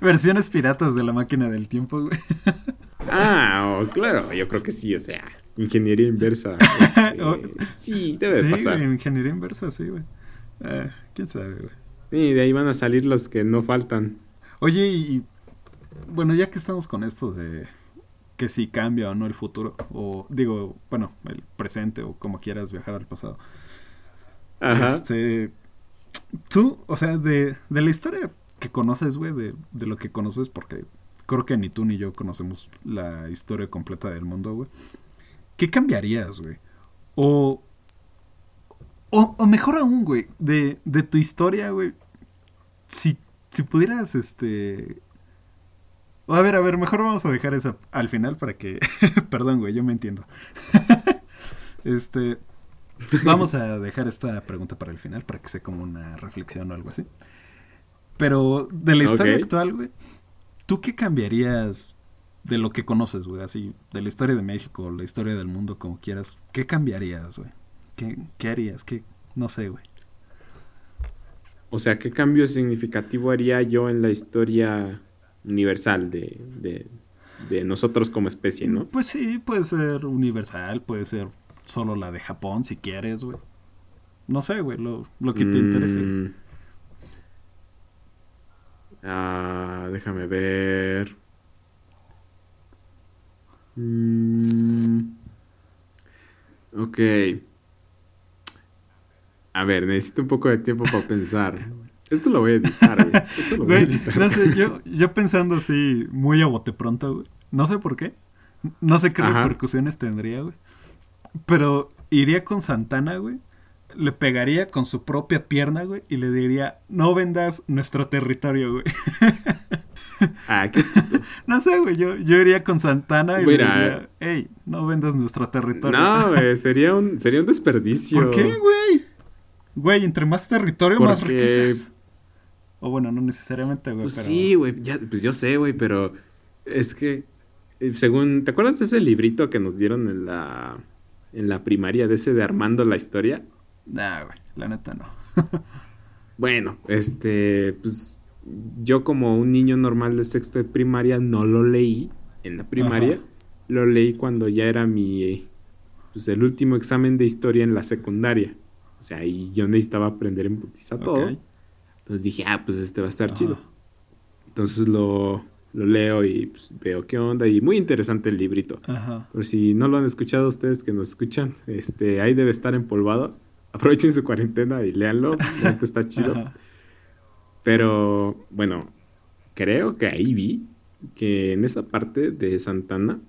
versiones piratas de la máquina del tiempo, güey. ah, oh, claro, yo creo que sí, o sea, ingeniería inversa. Este, sí, debe sí, pasar. ingeniería inversa, sí, güey. Eh, ¿Quién sabe, güey? Sí, de ahí van a salir los que no faltan. Oye, y bueno, ya que estamos con esto de que si cambia o no el futuro, o digo, bueno, el presente o como quieras viajar al pasado. Ajá. Este, tú, o sea, de, de la historia que conoces, güey, de, de lo que conoces, porque creo que ni tú ni yo conocemos la historia completa del mundo, güey. ¿Qué cambiarías, güey? O, o, o mejor aún, güey, de, de tu historia, güey. Si si pudieras, este... A ver, a ver, mejor vamos a dejar eso al final para que... Perdón, güey, yo me entiendo. este... Vamos a dejar esta pregunta para el final, para que sea como una reflexión o algo así. Pero de la historia actual, güey, ¿tú qué cambiarías de lo que conoces, güey? Así, de la historia de México, la historia del mundo, como quieras. ¿Qué cambiarías, güey? ¿Qué, ¿Qué harías? ¿Qué? No sé, güey. O sea, ¿qué cambio significativo haría yo en la historia universal de, nosotros como especie, no? Pues sí, puede ser universal, puede ser solo la de Japón si quieres, güey. No sé, güey, lo, que te interese. Mm. Ah, déjame ver. Mm. Ok. A ver, necesito un poco de tiempo para pensar. Esto lo voy a editar, güey. Esto lo voy a editar. No sé, yo, yo pensando así, muy a bote pronto, güey. No sé por qué. No sé qué repercusiones tendría, güey. Pero iría con Santana, güey. Le pegaría con su propia pierna, güey. Y le diría, no vendas nuestro territorio, güey. Ah, qué No sé, güey. Yo, yo iría con Santana y le diría, hey, no vendas nuestro territorio. No, güey. Sería un, sería un desperdicio. ¿Por qué, güey? Güey, entre más territorio, más riquezas. O bueno, no necesariamente, güey. Pues sí, güey. Pues yo sé, güey, pero es que eh, según, ¿te acuerdas de ese librito que nos dieron en la en la primaria de ese de armando la historia? Nah, güey, la neta no. bueno, este, pues yo como un niño normal de sexto de primaria no lo leí en la primaria, lo leí cuando ya era mi pues el último examen de historia en la secundaria. O sea, y yo necesitaba aprender en putiza todo. Entonces dije, ah, pues este va a estar chido. Entonces lo, lo leo y pues, veo qué onda. Y muy interesante el librito. Por si no lo han escuchado ustedes que nos escuchan, este, ahí debe estar empolvado. Aprovechen su cuarentena y léanlo. está chido. Pero bueno, creo que ahí vi que en esa parte de Santana,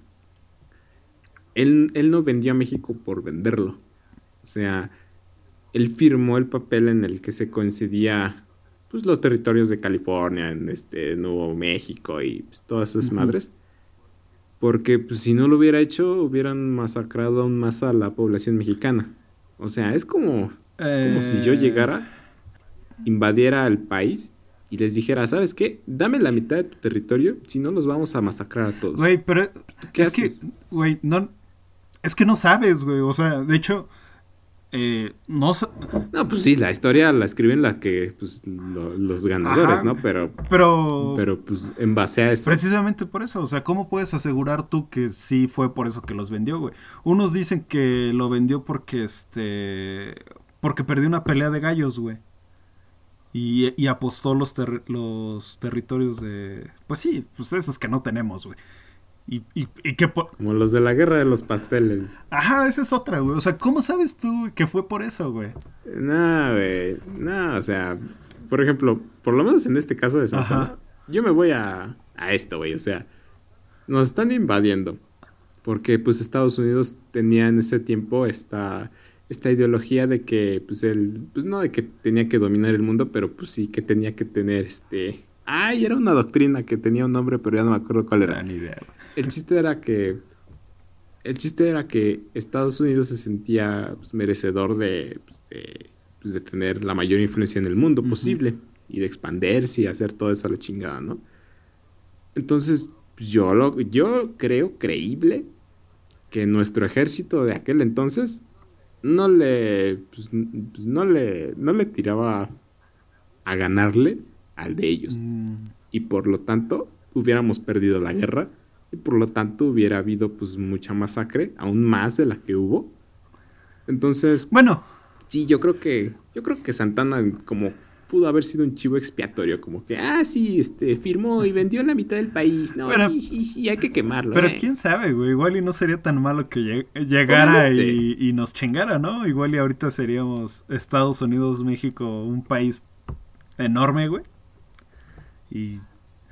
él, él no vendió a México por venderlo. O sea, él firmó el papel en el que se concedía pues, los territorios de California, en este Nuevo México y pues, todas esas madres. Porque pues, si no lo hubiera hecho, hubieran masacrado aún más a la población mexicana. O sea, es como, como si yo eh. llegara, invadiera el país y les dijera, ¿sabes qué? Dame la mitad de tu territorio, si no los vamos a masacrar a todos. Güey, pero ¿Qué es que, güey, no, es que no sabes, güey. O sea, de hecho, eh, no No, pues sí, la historia la escriben las que, pues, los ganadores, ¿no? Pero, pero... Pero, pues, en base a eso. Precisamente por eso, o sea, ¿cómo puedes asegurar tú que sí fue por eso que los vendió, güey? Unos dicen que lo vendió porque, este... Porque perdió una pelea de gallos, güey. Y, y, apostó los, los territorios de... Pues sí, pues esos que no tenemos, güey. Y, y, y que Como los de la guerra de los pasteles. Ajá, esa es otra, güey. O sea, ¿cómo sabes tú que fue por eso, güey? No, güey. No, o sea, por ejemplo, por lo menos en este caso de Santana, yo me voy a, a esto, güey. O sea, nos están invadiendo. Porque, pues, Estados Unidos tenía en ese tiempo esta, esta ideología de que, pues, él, pues, no de que tenía que dominar el mundo, pero, pues, sí que tenía que tener, este... Ay, era una doctrina que tenía un nombre, pero ya no me acuerdo cuál era. Ni idea, güey el chiste era que. El chiste era que Estados Unidos se sentía pues, merecedor de, pues, pues, de, tener la mayor influencia en el mundo posible y de expandirse y hacer todo eso a la chingada, ¿no? Entonces, yo, lo, yo creo creíble que nuestro ejército de aquel entonces no le, no le, no le tiraba a ganarle al de ellos. Mm. Y por lo tanto, hubiéramos perdido la guerra y por lo tanto hubiera habido pues mucha masacre, aún más de la que hubo. Entonces, bueno, sí, yo creo que yo creo que Santana como pudo haber sido un chivo expiatorio, como que, ah, sí, este, firmó y vendió la mitad del país, no, sí, sí, sí, hay que quemarlo. Pero eh. quién sabe, güey, igual y no sería tan malo que llegara y, y, nos chingara, ¿no? Igual y ahorita seríamos Estados Unidos, México, un país enorme, güey. Y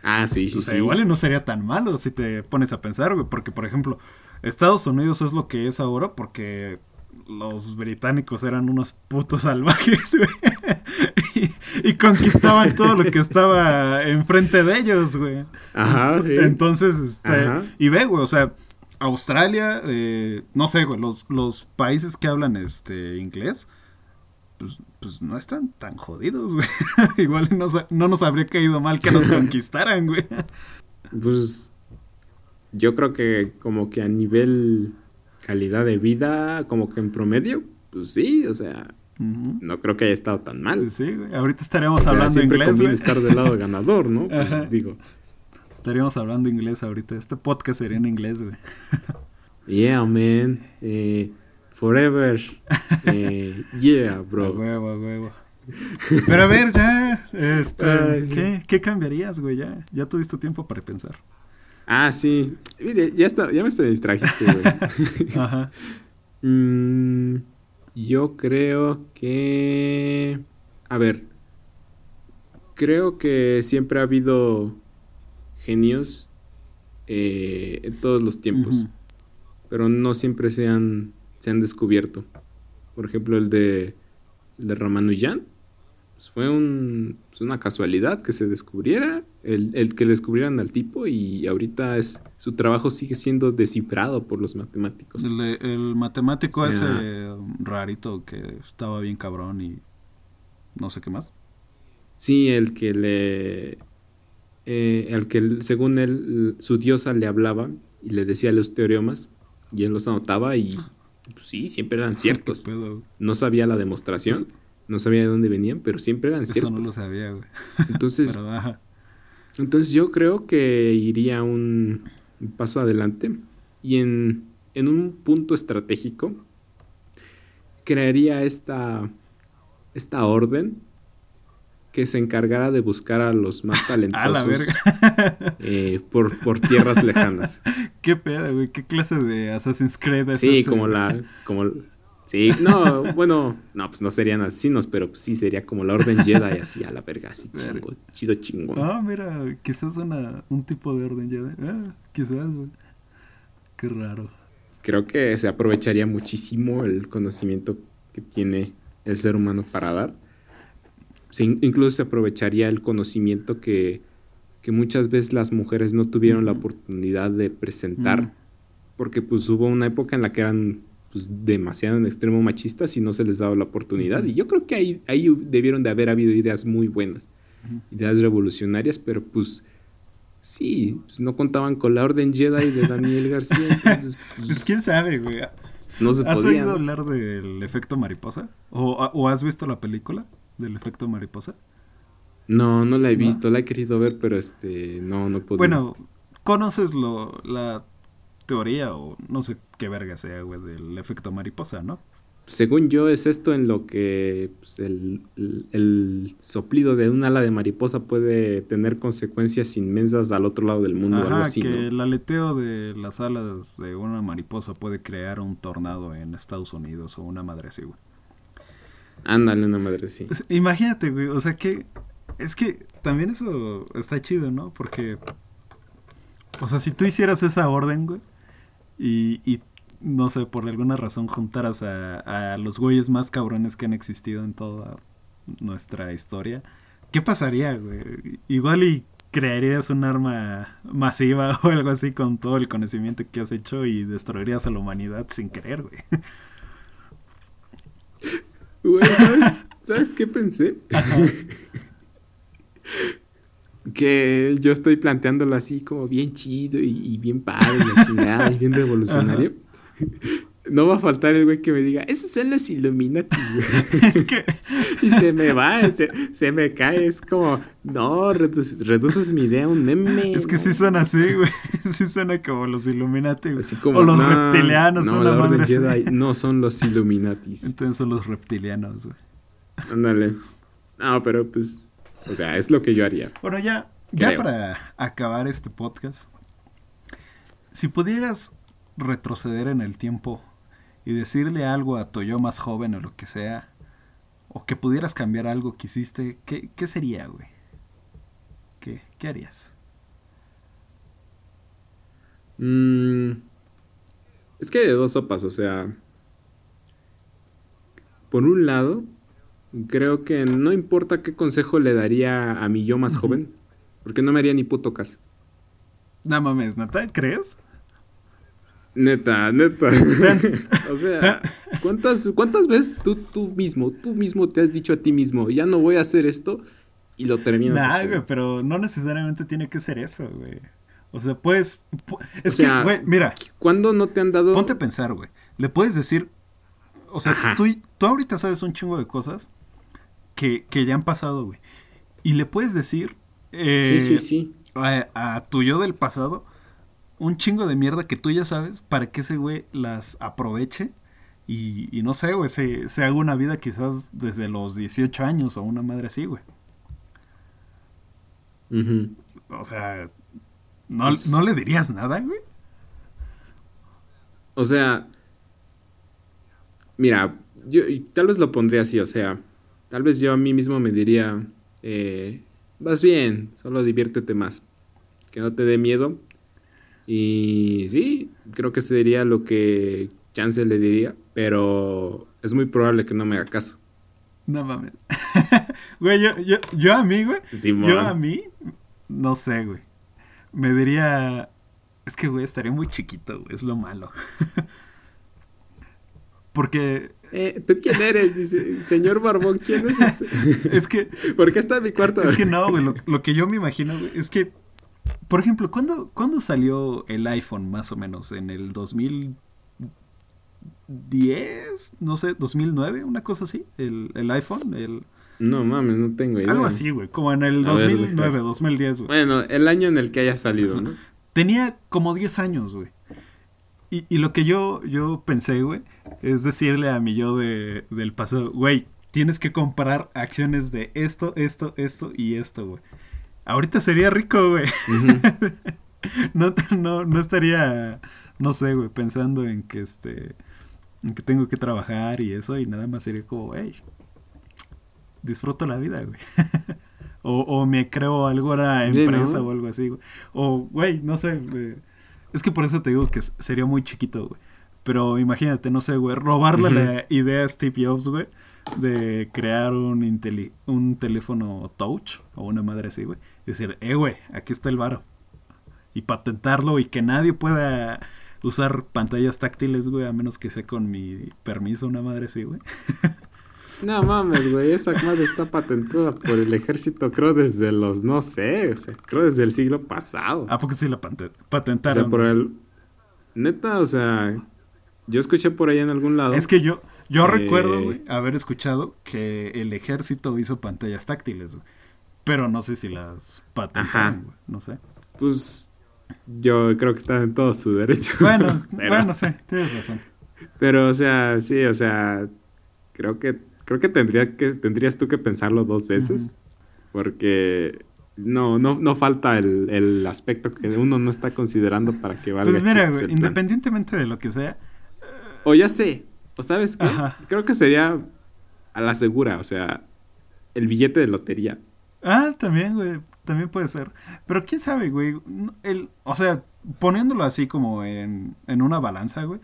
Ah, sí, sí, o sea, igual no sería tan malo si te pones a pensar, güey. Porque, por ejemplo, Estados Unidos es lo que es ahora porque los británicos eran unos putos salvajes, güey. y, conquistaban todo lo que estaba enfrente de ellos, güey. Ajá, sí. Entonces, este, y ve, güey, o sea, Australia, eh, no sé, güey, los, los países que hablan este inglés, pues, pues no están tan jodidos, güey. Igual no, nos habría caído mal que nos conquistaran, güey. Pues yo creo que como que a nivel calidad de vida, como que en promedio, pues sí, o sea, no creo que haya estado tan mal. Sí, güey. Ahorita estaríamos hablando inglés, güey. estar del lado ganador, ¿no? Pues, digo. Estaríamos hablando inglés ahorita. Este podcast sería en inglés, güey. yeah, man. Eh, Forever. Eh, yeah, bro. huevo, huevo. Pero a ver, ya, este, ¿qué, ¿qué, cambiarías, güey? Ya, ya tuviste tiempo para pensar. Ah, sí. Mire, ya, está, ya me estoy distrajiste, güey. Ajá. Mm, Yo creo que... A ver. Creo que siempre ha habido genios eh, en todos los tiempos. Pero no siempre se han, se han descubierto. Por ejemplo, el de, el de Ramanujan pues fue un, pues una casualidad que se descubriera, el, que descubrieran al tipo y ahorita es su trabajo sigue siendo descifrado por los matemáticos. El, matemático ese rarito que estaba bien cabrón y no sé qué más. Sí, el que le... Eh, el que según él, su diosa le hablaba y le decía los teoremas y él los anotaba y pues, sí, siempre eran ciertos. No sabía la demostración no sabía de dónde venían, pero siempre eran ciertos. Eso no lo sabía, güey. Entonces, entonces yo creo que iría un, paso adelante y en, en, un punto estratégico crearía esta, esta orden que se encargara de buscar a los más talentosos eh, por, por tierras lejanas. ¿Qué pedo, güey? ¿Qué clase de Assassin's Creed es Sí, como la... Como, Sí, no, bueno, no, pues no serían asesinos, pero pues sí sería como la orden Jedi, así a la verga, así chingo, chido chingón. Ah, mira, quizás una, un tipo de orden Jedi. Ah, quizás, güey. Qué raro. Creo que se aprovecharía muchísimo el conocimiento que tiene el ser humano para dar. Incluso se aprovecharía el conocimiento que, que, muchas veces las mujeres no tuvieron la oportunidad de presentar. Mm. Porque pues hubo una época en la que eran pues, demasiado en extremo machistas y no se les daba la oportunidad. Y yo creo que ahí, ahí debieron de haber habido ideas muy buenas, ideas revolucionarias, pero pues sí, pues, no contaban con la orden Jedi de Daniel García. Entonces, pues, pues, quién sabe, güey. No se ¿Has oído hablar del efecto mariposa? ¿O, has visto la película del efecto mariposa? No, no la he visto, la he querido ver, pero este, no, no puedo. Bueno, ¿conoces lo, la teoría o no sé qué verga sea, güey, del efecto mariposa, ¿no? Según yo es esto en lo que pues, el, el, soplido de un ala de mariposa puede tener consecuencias inmensas al otro lado del mundo. Ajá, algo así, que el aleteo de las alas de una mariposa puede crear un tornado en Estados Unidos o una madre así, güey. Ándale, una madre. Pues, imagínate, güey, o sea que... Es que también eso está chido, ¿no? Porque... O sea, si tú hicieras esa orden, güey y, no sé, por alguna razón juntaras a, los güeyes más cabrones que han existido en toda nuestra historia, ¿qué pasaría, güey? Igual y crearías un arma masiva o algo así con todo el conocimiento que has hecho y destruirías a la humanidad sin querer, güey. Güey, ¿sabes, ¿sabes qué pensé? que yo estoy planteándolo así como bien chido y, bien padre, y bien revolucionario. No va a faltar el güey que me diga, esos son los Illuminati. es que... y se me va, se, me cae. Es como, no, reduces, mi idea a un meme. Es que sí suena así, güey. Sí suena como los Illuminati, Así como, o los reptilianos, no, la madre Jedi, No son los Illuminatis. Entonces son los reptilianos, güey. Ándale. No, pero pues o sea, es lo que yo haría. Bueno, ya, ya para acabar este podcast, si pudieras retroceder en el tiempo y decirle algo a tu yo más joven o lo que sea, o que pudieras cambiar algo que hiciste, ¿qué, qué sería, güey? ¿Qué, ¿Qué, harías? Mm, es que hay de dos sopas, o sea, por un lado, creo que no importa qué consejo le daría a mi yo más joven, porque no me haría ni puto caso. No mames, ¿neta? ¿Crees? Neta, neta. o sea, ¿cuántas, ¿cuántas veces tú, tú mismo, tú mismo te has dicho a ti mismo, ya no voy a hacer esto y lo terminas nah, güey, pero no necesariamente tiene que ser eso, güey. O sea, puedes... Es que, güey, mira. ¿Cuándo no te han dado...? Ponte a pensar, güey. Le puedes decir... O sea, tú, tú ahorita sabes un chingo de cosas que, ya han pasado, güey. Y le puedes decir eh, sí, sí, sí. A, tu yo del pasado un chingo de mierda que tú ya sabes para que ese güey las aproveche y, no sé, güey, se, haga una vida quizás desde los 18 años o una madre así, güey. O sea, ¿no, pues ¿no le dirías nada, güey? O sea, mira, yo tal vez lo pondría así, o sea, tal vez yo a mí mismo me diría, eh, vas bien, solo diviértete más, que no te dé miedo. Y sí, creo que sería lo que Chance le diría, pero es muy probable que no me haga caso. No mames. güey, yo, yo, yo a mí, güey. yo a mí, no sé, güey. Me diría. Es que, güey, estaría muy chiquito, güey. Es lo malo. Porque. Eh, ¿Tú quién eres? Dice, señor Barbón, ¿quién es este? es que. ¿Por qué está en mi cuarto? Es que no, güey. Lo, lo, que yo me imagino, güey, es que. Por ejemplo, ¿cuándo, ¿cuándo salió el iPhone más o menos? ¿En el 2000? 10, no sé, 2009, una cosa así, el, el iPhone, el... No mames, no tengo idea. Algo así, güey, como en el 2009, 2010, güey. Bueno, el año en el que haya salido, ¿no? Tenía como 10 años, güey. Y, y, lo que yo, yo pensé, güey, es decirle a mi yo de, del pasado, güey, tienes que comprar acciones de esto, esto, esto y esto, güey. Ahorita sería rico, güey. no, no, no estaría, no sé, güey, pensando en que este que tengo que trabajar y eso, y nada más sería como, hey, disfruto la vida, güey. o, o, me creo algo a empresa o algo así, güey. O, güey, no sé, es que por eso te digo que sería muy chiquito, güey. Pero imagínate, no sé, güey, robarle la idea a Steve Jobs, güey, de crear un, un teléfono touch o una madre así, güey. Y decir, eh, güey, aquí está el varo. Y patentarlo y que nadie pueda usar pantallas táctiles, güey, a menos que sea con mi permiso, una madre así, güey. No mames, güey, esa madre está patentada por el ejército, creo desde los, no sé, o sea, creo desde el siglo pasado. ¿A poco sí la patentaron? O sea, por el... Neta, o sea, yo escuché por ahí en algún lado. Es que yo, yo recuerdo, güey, haber escuchado que el ejército hizo pantallas táctiles, güey. Pero no sé si las patentaron, güey, no sé. Pues yo creo que está en todo su derecho. Bueno, bueno, sí, tienes razón. Pero, o sea, sí, o sea, creo que creo que tendría que tendrías tú que pensarlo dos veces, porque no, no, no falta el, el, aspecto que uno no está considerando para que valga. Pues mira, güey, independientemente de lo que sea. O ya sé, o sabes qué, creo que sería a la segura, o sea, el billete de lotería. Ah, también, güey también puede ser. Pero quién sabe, güey. El, o sea, poniéndolo así como en, en una balanza, güey.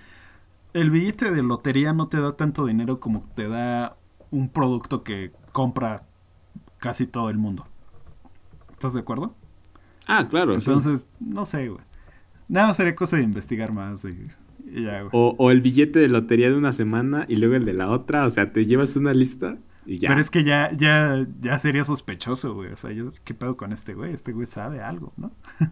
El billete de lotería no te da tanto dinero como te da un producto que compra casi todo el mundo. ¿Estás de acuerdo? Ah, claro. Entonces, no sé, güey. Nada, sería cosa de investigar más y, ya. O, o, el billete de lotería de una semana y luego el de la otra. O sea, te llevas una lista pero es que ya, ya, ya sería sospechoso, güey. O sea, yo, ¿qué pedo con este güey? Este güey sabe algo, ¿no?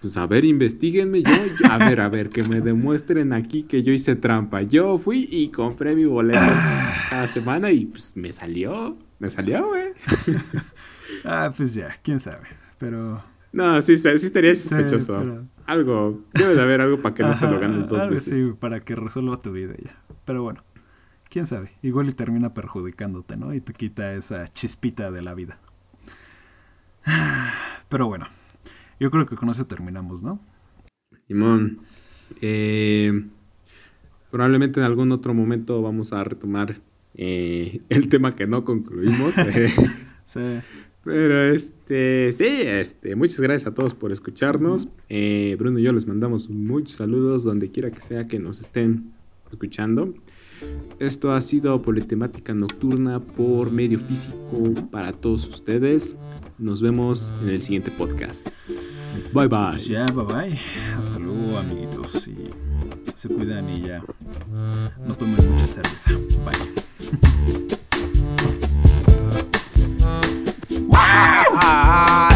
Pues a ver, investiguenme yo, A ver, a ver, que me demuestren aquí que yo hice trampa. Yo fui y compré mi boleto cada semana y pues me salió. Me salió, güey. ah, pues ya, quién sabe. Pero. No, sí, sí estaría sospechoso. Algo, debe de haber algo para que no te lo ganes dos veces. Sí, para que resuelva tu vida ya. Pero bueno quién sabe, igual y termina perjudicándote, ¿no? Y te quita esa chispita de la vida. Pero bueno, yo creo que con eso terminamos, ¿no? Simón, eh, probablemente en algún otro momento vamos a retomar eh, el tema que no concluimos. Sí. Pero este, sí, este, muchas gracias a todos por escucharnos. Bruno y yo les mandamos muchos saludos donde quiera que sea que nos estén escuchando. Esto ha sido Politemática Nocturna por medio físico para todos ustedes. Nos vemos en el siguiente podcast. Bye bye. Pues ya, bye bye. Hasta luego, amiguitos. Y se cuidan y ya. No tomen mucha cerveza. Bye. 아! 아, 아.